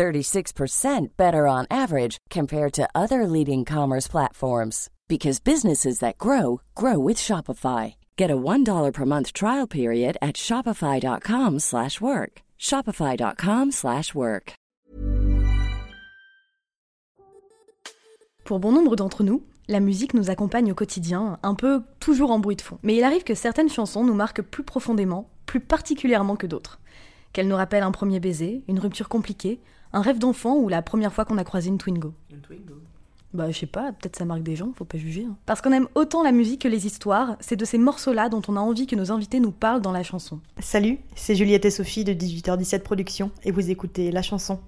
36% better on average compared to other leading commerce platforms because businesses that grow grow with Shopify. Get a $1 per month trial period at shopify.com/work. shopify.com/work. Pour bon nombre d'entre nous, la musique nous accompagne au quotidien, un peu toujours en bruit de fond. Mais il arrive que certaines chansons nous marquent plus profondément, plus particulièrement que d'autres. Qu'elles nous rappellent un premier baiser, une rupture compliquée, un rêve d'enfant ou la première fois qu'on a croisé une Twingo. Une Twingo. Bah, je sais pas, peut-être ça marque des gens, faut pas juger. hein. Parce qu'on aime autant la musique que les histoires, c'est de ces morceaux-là dont on a envie que nos invités nous parlent dans la chanson. Salut, c'est Juliette et Sophie de 18h17 Productions et vous écoutez La Chanson.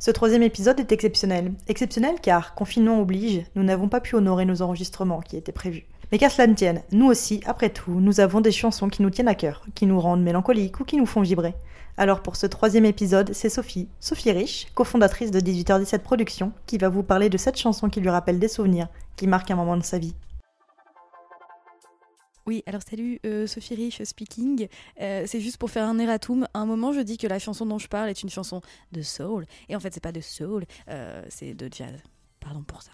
Ce troisième épisode est exceptionnel. Exceptionnel car, confinement oblige, nous n'avons pas pu honorer nos enregistrements qui étaient prévus. Mais qu'à cela ne tienne, nous aussi, après tout, nous avons des chansons qui nous tiennent à cœur, qui nous rendent mélancoliques ou qui nous font vibrer. Alors pour ce troisième épisode, c'est Sophie, Sophie Rich, cofondatrice de 18h17 Productions, qui va vous parler de cette chanson qui lui rappelle des souvenirs, qui marquent un moment de sa vie. Oui, alors salut, euh, Sophie Rich speaking. Euh, c'est juste pour faire un erratum. À un moment, je dis que la chanson dont je parle est une chanson de soul. Et en fait, c'est pas de soul, euh, c'est de jazz. Pardon pour ça.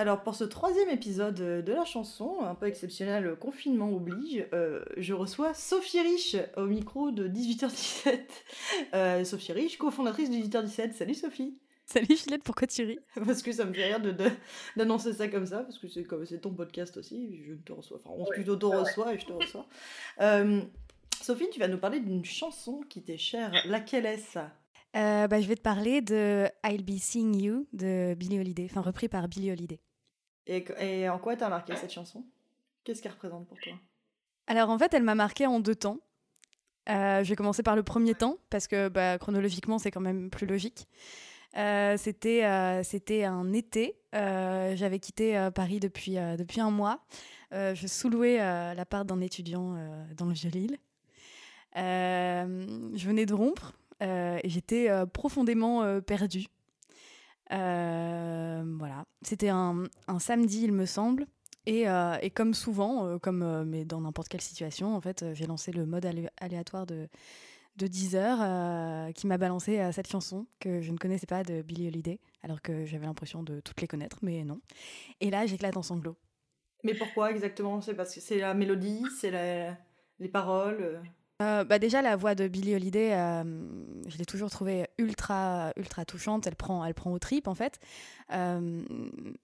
Alors pour ce troisième épisode de la chanson, un peu exceptionnel, confinement oblige, euh, je reçois Sophie Rich au micro de 18h17. Euh, Sophie Rich, cofondatrice de 18h17. Salut Sophie Salut Philette, pourquoi tu ris? Parce que ça me fait rire de, de- d'annoncer ça comme ça, parce que c'est comme c'est ton podcast aussi, je te reçois, enfin on se plutôt te reçoit et je te reçois. Euh, Sophie, tu vas nous parler d'une chanson qui t'est chère. Laquelle est-ce? Euh, bah, Je vais te parler de I'll Be Seeing You de Billie Holiday, enfin repris par Billie Holiday. Et, et en quoi t'as marqué cette chanson? Qu'est-ce qu'elle représente pour toi? Alors en fait, elle m'a marqué en deux temps. Euh, je vais commencer par le premier temps, parce que bah, chronologiquement, c'est quand même plus logique. Euh, c'était, euh, c'était un été. Euh, j'avais quitté euh, Paris depuis, euh, depuis un mois. Euh, je sous-louais euh, l'appart d'un étudiant euh, dans le Vieux-Lille. Euh, je venais de rompre euh, et j'étais euh, profondément euh, perdue. Euh, voilà. C'était un, un samedi, il me semble. Et, euh, et comme souvent, euh, comme mais dans n'importe quelle situation, en fait, j'ai lancé le mode alé- aléatoire de, de Deezer qui m'a balancé à cette chanson que je ne connaissais pas de Billie Holiday, alors que j'avais l'impression de toutes les connaître, mais non. Et là, j'éclate en sanglots. Mais pourquoi exactement? C'est parce que c'est la mélodie, c'est les paroles euh. Bah déjà la voix de Billie Holiday, euh, je l'ai toujours trouvée ultra ultra touchante. Elle prend elle prend aux tripes en fait. Euh,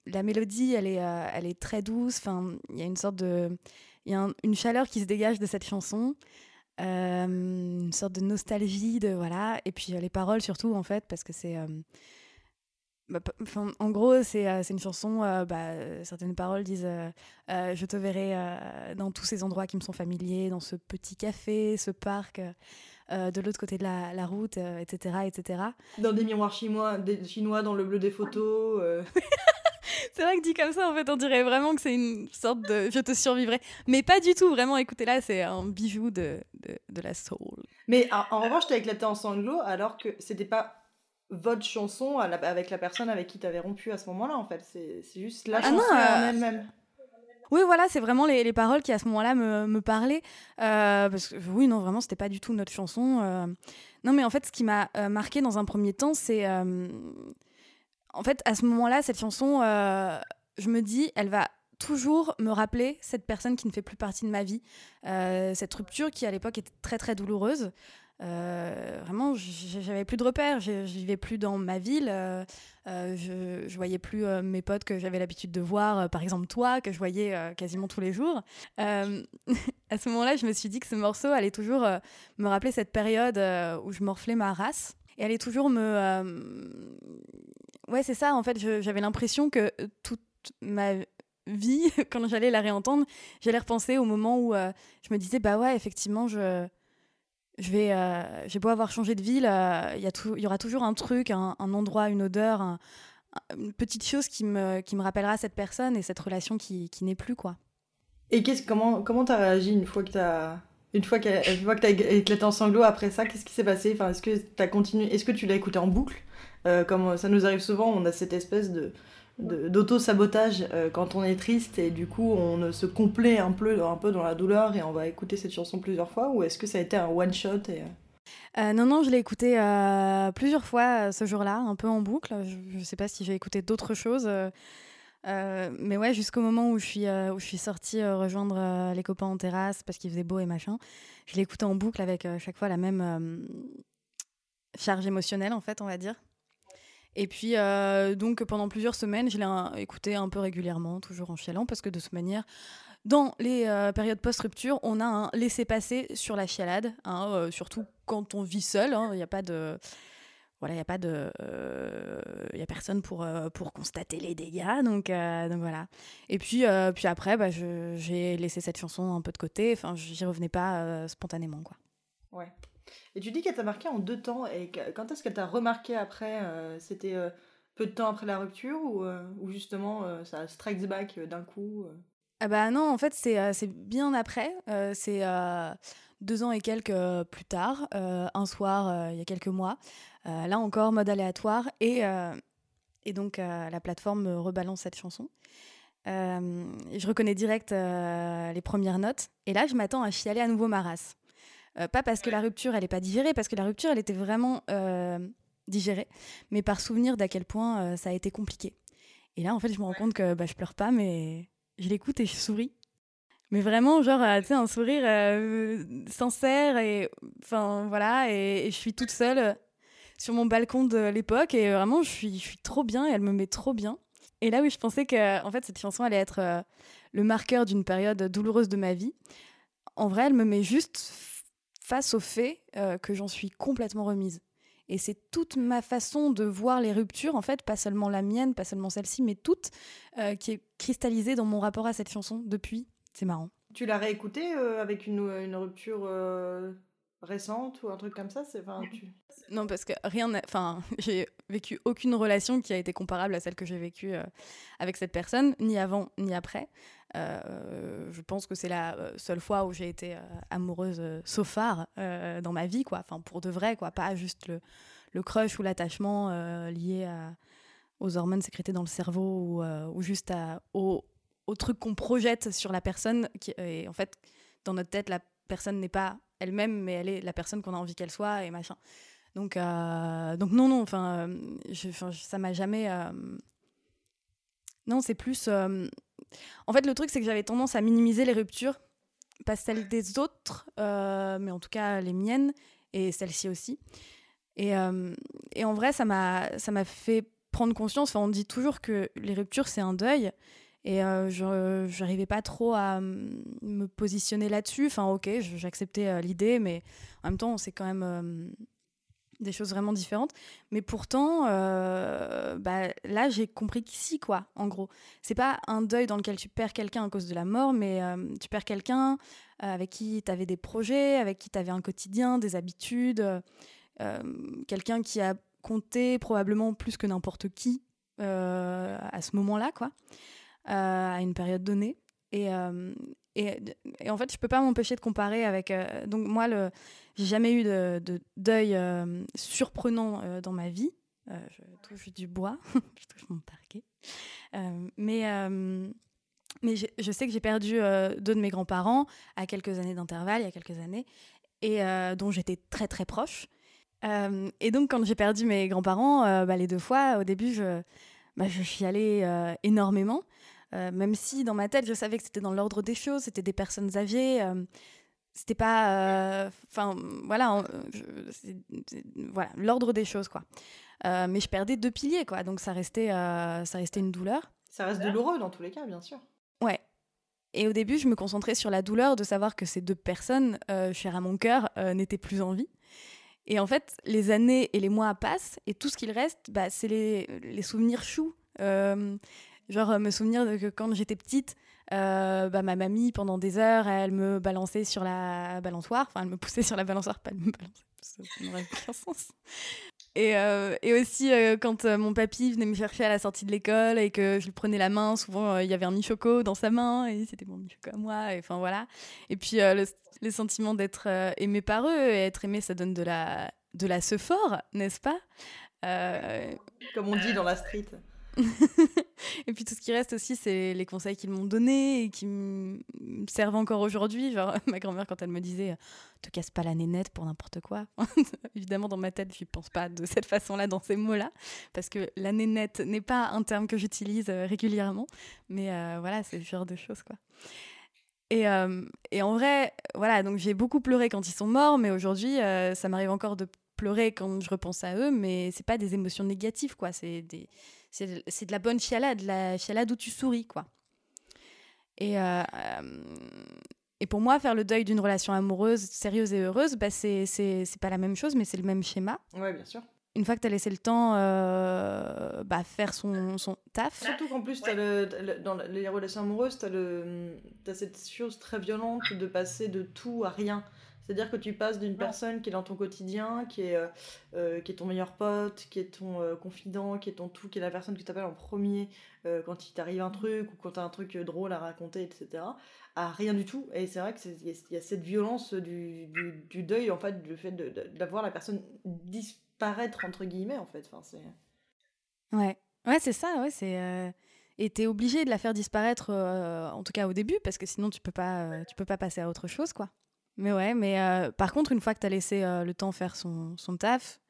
la mélodie, elle est elle est très douce. Enfin, il y a une sorte de il y a un- une chaleur qui se dégage de cette chanson. Une sorte de nostalgie de voilà et puis les paroles surtout en fait parce que c'est bah, en gros c'est euh, une chanson euh, bah, certaines paroles disent euh, euh, je te verrai dans tous ces endroits qui me sont familiers dans ce petit café ce parc de l'autre côté de la, la route etc etc Dans des miroirs chinois, des, chinois dans le bleu des photos. c'est vrai que dit comme ça en fait on dirait vraiment que c'est une sorte de je te survivrai. Mais pas du tout vraiment écoutez là c'est un bijou de, de, de la soul. Mais en, en revanche, t'as éclaté en sanglots alors que c'était pas votre chanson la- avec la personne avec qui t'avais rompu à ce moment-là en fait. C'est juste la Ah chanson non, en euh, elle-même. Oui, voilà, c'est vraiment les, les paroles qui à ce moment-là me, me parlaient. Euh, parce que oui, non, vraiment, c'était pas du tout notre chanson. euh. Non, mais en fait, ce qui m'a marqué dans un premier temps, c'est. En fait, à ce moment-là, cette chanson, je me dis, elle va toujours me rappeler cette personne qui ne fait plus partie de ma vie. Euh, cette rupture qui, à l'époque, était très, très douloureuse. Euh, vraiment, j'avais plus de repères, je vivais plus dans ma ville, euh, euh, je, je voyais plus euh, mes potes que j'avais l'habitude de voir, par exemple toi, que je voyais quasiment tous les jours. À ce moment-là, je me suis dit que ce morceau allait toujours me rappeler cette période où je morflais ma race. Et allait toujours me... Ouais, c'est ça, en fait, j'avais l'impression que toute ma vie, quand j'allais la réentendre, j'allais repenser au moment où je me disais, bah ouais, effectivement, je je vais, j'ai beau avoir changé de ville, il y, il y aura toujours un truc, un, endroit, une odeur, une petite chose qui me, qui me rappellera cette personne et cette relation qui, qui n'est plus, quoi. Et qu'est-ce, comment comment t'as réagi une fois que t'as une fois que éclaté en sanglots après ça Qu'est-ce qui s'est passé? Enfin, est-ce que t'as continué Est-ce que tu l'as écouté en boucle? Euh, Comme ça nous arrive souvent, on a cette espèce de d'auto-sabotage euh, quand on est triste et du coup on se complaît un peu, un peu dans la douleur et on va écouter cette chanson plusieurs fois ou est-ce que ça a été un one shot et... Euh, non, non, je l'ai écouté plusieurs fois ce jour-là, un peu en boucle. Je ne sais pas si j'ai écouté d'autres choses. Euh, mais ouais, jusqu'au moment où je suis, euh, où je suis sortie euh, rejoindre les copains en terrasse parce qu'il faisait beau et machin, je l'écoutais en boucle avec chaque fois la même charge émotionnelle, en fait, on va dire. Et puis, donc, pendant plusieurs semaines, je l'ai écouté un peu régulièrement, toujours en chialant, parce que de toute manière, dans les périodes post-rupture, on a un laisser-passer sur la chialade, hein, surtout quand on vit seul. Hein, il n'y a pas de voilà, il n'y a pas de, il a personne pour euh, pour constater les dégâts, donc euh, voilà. Et puis euh, puis après, bah, j'ai laissé cette chanson un peu de côté. Enfin, j'y revenais pas spontanément, quoi. Ouais. Et tu dis qu'elle t'a marqué en deux temps. Et quand est-ce qu'elle t'a remarqué après C'était peu de temps après la rupture ou, ou justement ça strikes back d'un coup Ah bah non, en fait c'est bien après. c'est deux ans et quelques plus tard, un soir il y a quelques mois. Euh, là encore, mode aléatoire. Et, euh, et donc, euh, la plateforme rebalance cette chanson. je reconnais direct les premières notes. Et là, je m'attends à chialer à nouveau ma race. Pas parce que la rupture, elle n'est pas digérée, parce que la rupture, elle était vraiment digérée, mais par souvenir d'à quel point ça a été compliqué. Et là, en fait, je me rends compte que bah, je pleure pas, mais je l'écoute et je souris. Mais vraiment, genre, tu sais, un sourire sincère et, enfin, voilà, et, je suis toute seule sur mon balcon de l'époque et vraiment je suis, je suis trop bien et elle me met trop bien. Et là où je pensais que en fait cette chanson allait être euh, le marqueur d'une période douloureuse de ma vie, en vrai elle me met juste face au fait euh, que j'en suis complètement remise. Et c'est toute ma façon de voir les ruptures, en fait, pas seulement la mienne, pas seulement celle-ci, mais toute, euh, qui est cristallisée dans mon rapport à cette chanson depuis. C'est marrant. Tu l'as réécoutée avec une, une rupture récente ou un truc comme ça c'est enfin, tu... non parce que rien enfin j'ai vécu aucune relation qui a été comparable à celle que j'ai vécue euh, avec cette personne ni avant ni après. Euh, je pense que c'est la euh, seule fois où j'ai été amoureuse sauf phare dans ma vie quoi. Enfin pour de vrai quoi. Pas juste le, le crush ou l'attachement lié à, aux hormones sécrétées dans le cerveau ou, ou juste à, au, au truc qu'on projette sur la personne qui, et en fait dans notre tête la personne n'est pas elle-même, mais elle est la personne qu'on a envie qu'elle soit et machin. Donc, euh, donc non, non, enfin, euh, ça m'a jamais. Euh, non, c'est plus. En fait, le truc, c'est que j'avais tendance à minimiser les ruptures, pas celles des autres, mais en tout cas les miennes et celles-ci aussi. Et, et, en vrai, ça m'a fait prendre conscience. Enfin, on dit toujours que les ruptures, c'est un deuil. Et euh, je n'arrivais pas trop à me positionner là-dessus. Enfin, ok, j'acceptais euh, l'idée, mais en même temps, c'est quand même euh, des choses vraiment différentes. Mais pourtant, bah, là, j'ai compris qu'ici, quoi, en gros. C'est pas un deuil dans lequel tu perds quelqu'un à cause de la mort, mais tu perds quelqu'un avec qui tu avais des projets, avec qui tu avais un quotidien, des habitudes, quelqu'un qui a compté probablement plus que n'importe qui à ce moment-là, quoi. Euh, à une période donnée. Et, euh, et, en fait, je peux pas m'empêcher de comparer avec. Euh, donc, moi, le, j'ai jamais eu de, de deuil surprenant dans ma vie. je touche du bois, je touche mon parquet. mais mais je sais que j'ai perdu deux de mes grands-parents à quelques années d'intervalle, il y a quelques années, et dont j'étais très très proche. et donc, quand j'ai perdu mes grands-parents, bah, les deux fois, au début, je, bah, je énormément. Euh, même si dans ma tête, je savais que c'était dans l'ordre des choses, c'était des personnes âgées. Euh, c'était pas. Euh, enfin, voilà, voilà l'ordre des choses, quoi. mais je perdais deux piliers, quoi. Donc ça restait, ça restait une douleur. Ça reste douloureux dans tous les cas, bien sûr. Ouais. Et au début, je me concentrais sur la douleur de savoir que ces deux personnes, chères à mon cœur, n'étaient plus en vie. Et en fait, les années et les mois passent, et tout ce qu'il reste, bah, c'est les, les, souvenirs choux. Genre, euh, me souvenir que quand j'étais petite, bah, ma mamie, pendant des heures, elle me balançait sur la balançoire. Enfin, elle me poussait sur la balançoire, pas de me balancer, ça n'aurait aucun sens. Et, et aussi, quand mon papy venait me chercher à la sortie de l'école et que je lui prenais la main, souvent il y avait un michoco dans sa main et c'était mon michoco à moi. Et, enfin voilà. Et puis le, le, sentiment d'être aimé par eux et être aimé, ça donne de la, de la fort, n'est-ce pas? Comme on dit dans la street. et puis tout ce qui reste aussi, c'est les conseils qu'ils m'ont donnés et qui me servent encore aujourd'hui. Genre, ma grand-mère, quand elle me disait Te casse pas la nénette pour n'importe quoi. Évidemment, dans ma tête, je ne pense pas de cette façon-là, dans ces mots-là, parce que la nénette n'est pas un terme que j'utilise euh, régulièrement. Mais euh, voilà, c'est le genre de choses, quoi. Et, euh, et, en vrai, voilà, donc j'ai beaucoup pleuré quand ils sont morts, mais aujourd'hui, ça m'arrive encore de pleurer quand je repense à eux, mais c'est pas des émotions négatives, quoi. C'est des c'est de la bonne chialade, la chialade où tu souris, quoi. Et, euh, euh, et pour moi, faire le deuil d'une relation amoureuse, sérieuse et heureuse, bah, c'est pas la même chose, mais c'est le même schéma. Ouais, bien sûr. Une fois que tu as laissé le temps euh, bah, faire son, son taf. Surtout qu'en plus, as le, dans les relations amoureuses, tu as, as, cette chose très violente de passer de tout à rien. C'est-à-dire que tu passes d'une personne qui est dans ton quotidien, qui est, euh, euh, qui est ton meilleur pote, qui est ton euh, confident, qui est ton tout, qui est la personne que tu appelles en premier quand il t'arrive un truc ou quand tu as un truc drôle à raconter, etc., à rien du tout. Et c'est vrai qu'il y, a cette violence du, du, deuil, en fait, du fait d'avoir la personne disparaître, entre guillemets, en fait. Enfin, c'est... Ouais, ouais c'est ça, ouais, c'est... Et t'es obligé de la faire disparaître, en tout cas au début, parce que sinon tu peux pas, tu peux pas passer à autre chose, quoi. Mais ouais, mais euh, par contre, une fois que tu as laissé euh, le temps faire son, son taf,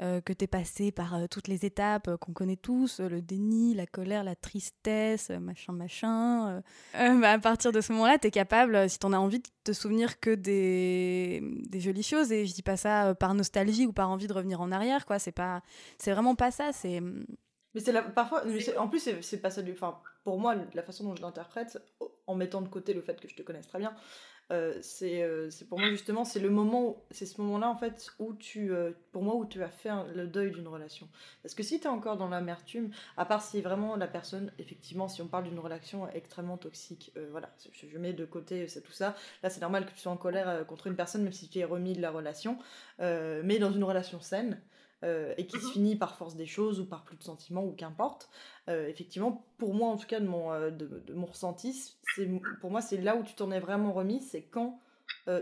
euh, que tu es passé par toutes les étapes qu'on connaît tous, le déni, la colère, la tristesse, machin, machin, bah, à partir de ce moment-là, tu es capable, si tu en as envie, de te souvenir que des, des jolies choses. Et je dis pas ça par nostalgie ou par envie de revenir en arrière, quoi. C'est pas, c'est vraiment pas ça. C'est. Mais c'est parfois, en plus, c'est pas ça du. Enfin, pour moi, la façon dont je l'interprète, en mettant de côté le fait que je te connaisse très bien, euh, euh, c'est pour moi justement c'est le moment c'est ce moment là en fait où tu euh, pour moi où tu as fait le deuil d'une relation. Parce que si tu es encore dans l'amertume à part si vraiment la personne effectivement si on parle d'une relation extrêmement toxique voilà je, mets de côté tout ça là c'est normal que tu sois en colère contre une personne même si tu es remis de la relation mais dans une relation saine euh, et qui se mhm. finit par force des choses ou par plus de sentiments ou qu'importe. Euh, effectivement, pour moi en tout cas de mon, euh, de, mon ressenti, pour moi c'est là où tu t'en es vraiment remis, c'est quand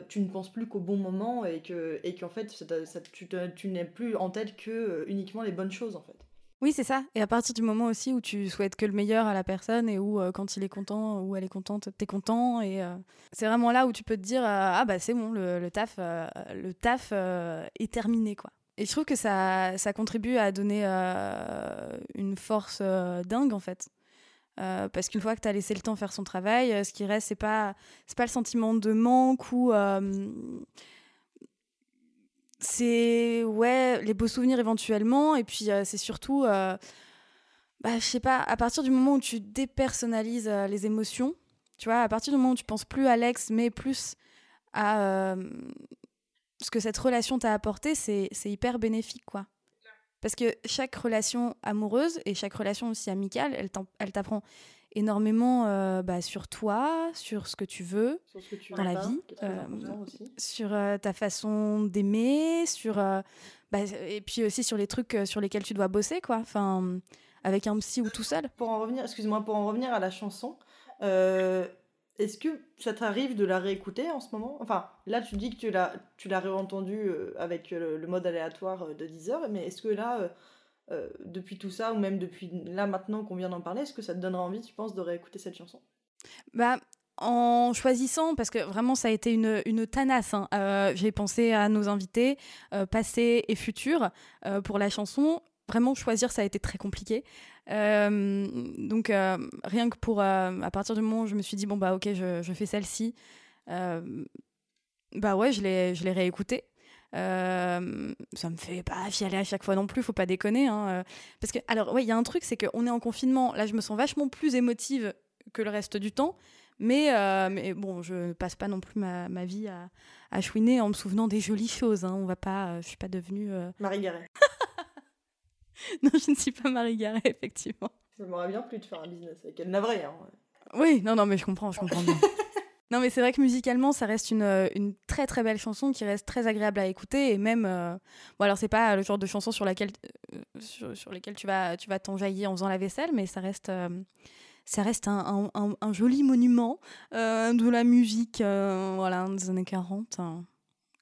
tu ne penses plus qu'au bon moment et que et qu'en fait ça, tu, tu n'es plus en tête que uniquement les bonnes choses en fait. Oui, c'est ça. Et à partir du moment aussi où tu souhaites que le meilleur à la personne et où quand il est content ou elle est contente, t'es content. Et c'est vraiment là où tu peux te dire ah bah c'est bon, le, le taf, le taf est terminé quoi. Et je trouve que ça, ça contribue à donner euh, une force euh, dingue, en fait. Euh, parce qu'une fois que tu as laissé le temps faire son travail, ce qui reste, c'est pas, pas le sentiment de manque ou. c'est, ouais, les beaux souvenirs éventuellement. Et puis, c'est surtout. bah, je sais pas, à partir du moment où tu dépersonnalises les émotions, tu vois, à partir du moment où tu penses plus à l'ex, mais plus à ce que cette relation t'a apporté, c'est hyper bénéfique, quoi. Parce que chaque relation amoureuse et chaque relation aussi amicale, elle t'apprend énormément euh, bah, sur toi, sur ce que tu veux dans la vie, euh, sur euh, ta façon d'aimer, sur bah, et puis aussi sur les trucs sur lesquels tu dois bosser, quoi. Enfin, avec un psy ou tout seul. Pour en revenir, excuse-moi, pour en revenir à la chanson, est-ce que ça t'arrive de la réécouter en ce moment? Enfin, là, tu dis que tu l'as, tu l'as réentendue euh, avec euh, le, mode aléatoire euh, de 10 heures, mais est-ce que là, depuis tout ça, ou même depuis là maintenant qu'on vient d'en parler, est-ce que ça te donnera envie, tu penses, de réécouter cette chanson? Bah, en choisissant, parce que vraiment ça a été une, une tanasse, hein, j'ai pensé à nos invités, passés et futurs, pour la chanson. Vraiment, choisir, ça a été très compliqué. Euh, donc, euh, rien que pour. Euh, à partir du moment où je me suis dit, bon, bah, ok, je, je fais celle-ci, bah ouais, je l'ai réécoutée. ça me fait pas fialer à chaque fois non plus, faut pas déconner. Hein, parce que, alors, ouais, il y a un truc, c'est qu'on est en confinement. Là, je me sens vachement plus émotive que le reste du temps. Mais, mais bon, je passe pas non plus ma, ma vie à, à, chouiner en me souvenant des jolies choses. Hein. On va pas, je suis pas devenue. Marie Garret. non, je ne suis pas Marie Garret, effectivement. Ça m'aurait bien plu de faire un business avec elle. Navré, hein. Oui, non, non, mais je comprends, je comprends bien. non, mais c'est vrai que musicalement, ça reste une, euh, une, très très belle chanson qui reste très agréable à écouter et même. Euh... Bon, alors c'est pas le genre de chanson sur laquelle euh, sur, sur, tu vas tu vas t'enjailler en faisant la vaisselle, mais ça reste euh, ça reste un, un, un joli monument de la musique, voilà, des années 40. Hein.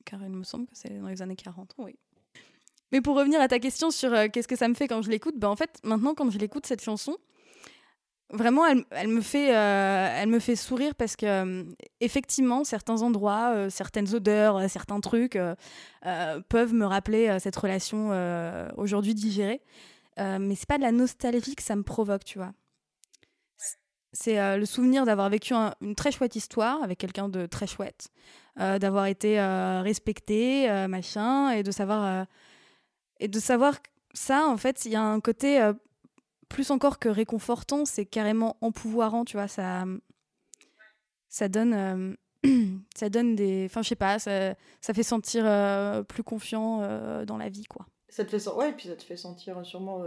Car il me semble que c'est dans les années 40, oui. Mais pour revenir à ta question sur qu'est-ce que ça me fait quand je l'écoute, ben en fait, maintenant, quand je l'écoute, cette chanson, Vraiment, elle, me fait, euh, elle me fait sourire parce que, euh, effectivement, certains endroits, euh, certaines odeurs, certains trucs peuvent me rappeler cette relation aujourd'hui digérée. mais c'est pas de la nostalgie que ça me provoque, tu vois. C'est le souvenir d'avoir vécu une très chouette histoire avec quelqu'un de très chouette, d'avoir été respecté, machin, et de savoir. Et de savoir ça, en fait, il y a un côté plus encore que réconfortant, c'est carrément empouvoirant, tu vois, ça, ça donne, euh, ça donne des, enfin je sais pas, ça, ça fait sentir euh, plus confiant euh, dans la vie, quoi. Ça te fait, ouais, et puis ça te fait sentir sûrement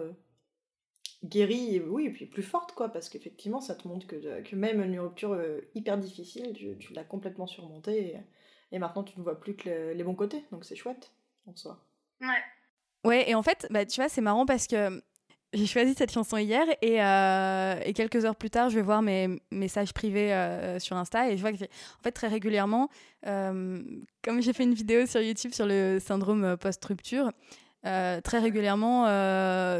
guérie, et, oui, et puis plus forte, quoi, parce qu'effectivement, ça te montre que, que même une rupture hyper difficile, tu, tu l'as complètement surmontée, et, et, maintenant tu ne vois plus que les bons côtés, donc c'est chouette en soi. Ouais. Ouais, et en fait, bah, tu vois, c'est marrant parce que j'ai choisi cette chanson hier et, euh, et, quelques heures plus tard, je vais voir mes messages privés euh, sur Insta et je vois que, en fait, très régulièrement, euh, comme j'ai fait une vidéo sur YouTube sur le syndrome post-rupture, très régulièrement,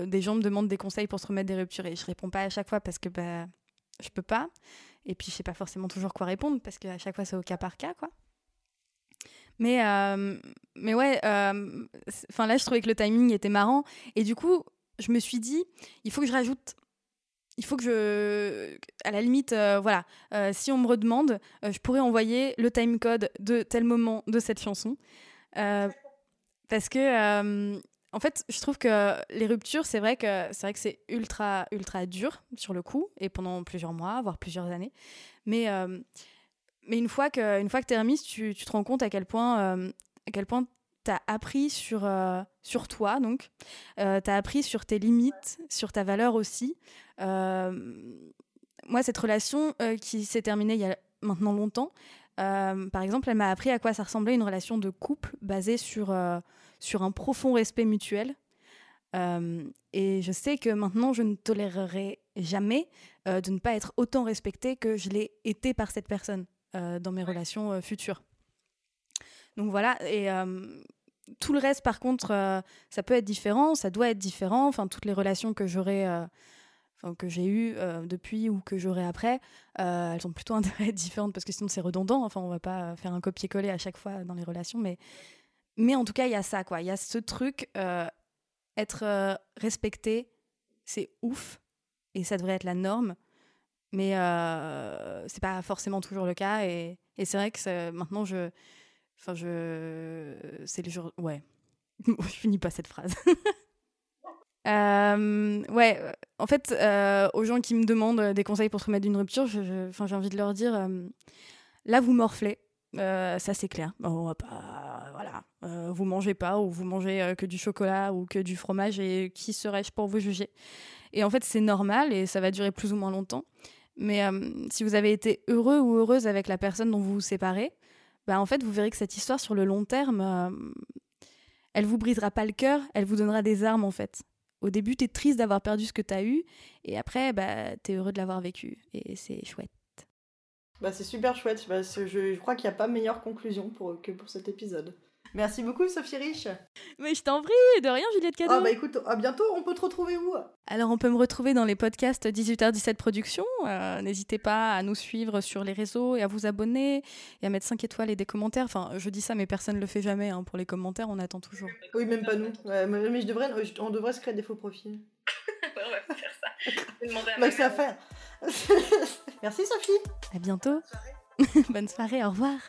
des gens me demandent des conseils pour se remettre des ruptures et je réponds pas à chaque fois parce que bah, je peux pas. Et puis, je sais pas forcément toujours quoi répondre parce qu'à chaque fois, c'est au cas par cas, quoi. Mais, mais ouais, enfin là, je trouvais que le timing était marrant. Et du coup, je me suis dit, il faut que je rajoute il faut que je, à la limite, euh, voilà, euh, si on me redemande, euh, je pourrais envoyer le timecode de tel moment de cette chanson. parce que, en fait, je trouve que les ruptures, c'est vrai que c'est vrai que c'est ultra, ultra dur sur le coup, et pendant plusieurs mois, voire plusieurs années. Mais, mais une fois que, une fois que remise, tu, te rends compte à quel point, à quel point tu as appris sur, euh, sur toi, donc. Euh, tu as appris sur tes limites, sur ta valeur aussi. Euh, moi, cette relation qui s'est terminée il y a maintenant longtemps, par exemple, elle m'a appris à quoi ça ressemblait une relation de couple basée sur, sur un profond respect mutuel. et je sais que maintenant, je ne tolérerai jamais de ne pas être autant respectée que je l'ai été par cette personne dans mes relations futures. Donc voilà, et tout le reste, par contre, euh, ça peut être différent, ça doit être différent. Enfin, toutes les relations que j'aurai, euh, que j'ai eues euh, depuis ou que j'aurai après, elles ont plutôt intérêt à être différentes parce que sinon c'est redondant. Enfin, on va pas faire un copier-coller à chaque fois dans les relations, mais, mais en tout cas, il y a ça, quoi. Il y a ce truc, être respecté, c'est ouf, et ça devrait être la norme. Mais c'est pas forcément toujours le cas, et, c'est vrai que maintenant je Enfin, je. C'est les jours. Ouais. je finis pas cette phrase. euh, ouais, en fait, euh, aux gens qui me demandent des conseils pour se remettre d'une rupture, j'ai envie de leur dire euh, là, vous morflez. Euh, ça, c'est clair. On va pas. Voilà. vous mangez pas, ou vous mangez que du chocolat ou que du fromage, et qui serais-je pour vous juger? Et en fait, c'est normal et ça va durer plus ou moins longtemps. Mais si vous avez été heureux ou heureuse avec la personne dont vous vous séparez, bah, en fait, vous verrez que cette histoire, sur le long terme, euh, elle vous brisera pas le cœur, elle vous donnera des armes, en fait. Au début, tu es triste d'avoir perdu ce que tu as eu, et après, bah, tu es heureux de l'avoir vécu, et c'est chouette. Bah, c'est super chouette, bah, je, je, crois qu'il n'y a pas meilleure conclusion pour, que pour cet épisode. Merci beaucoup, Sophie Rich. Mais je t'en prie, de rien, Juliette Cadeau. Ah bah écoute, à bientôt, on peut te retrouver où? Alors, on peut me retrouver dans les podcasts 18h17 Productions. Euh, n'hésitez pas à nous suivre sur les réseaux et à vous abonner et à mettre 5 étoiles et des commentaires. Enfin, je dis ça, mais personne ne le fait jamais. Hein. Pour les commentaires, on attend toujours. Oui, même pas nous. mais je devrais, on devrait se créer des faux profils. on va faire ça. Je vais demander à bah, ça faire. Merci, Sophie. À bientôt. Bonne soirée, au revoir.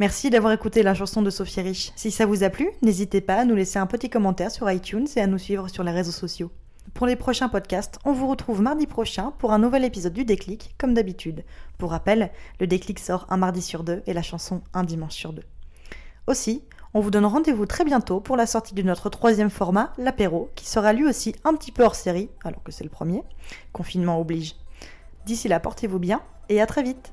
Merci d'avoir écouté la chanson de Sophie Rich. Si ça vous a plu, n'hésitez pas à nous laisser un petit commentaire sur iTunes et à nous suivre sur les réseaux sociaux. Pour les prochains podcasts, on vous retrouve mardi prochain pour un nouvel épisode du Déclic, comme d'habitude. Pour rappel, le Déclic sort un mardi sur deux et la chanson un dimanche sur deux. Aussi, On vous donne rendez-vous très bientôt pour la sortie de notre troisième format, l'apéro, qui sera lui aussi un petit peu hors série, alors que c'est le premier. Confinement oblige. D'ici là, portez-vous bien et à très vite.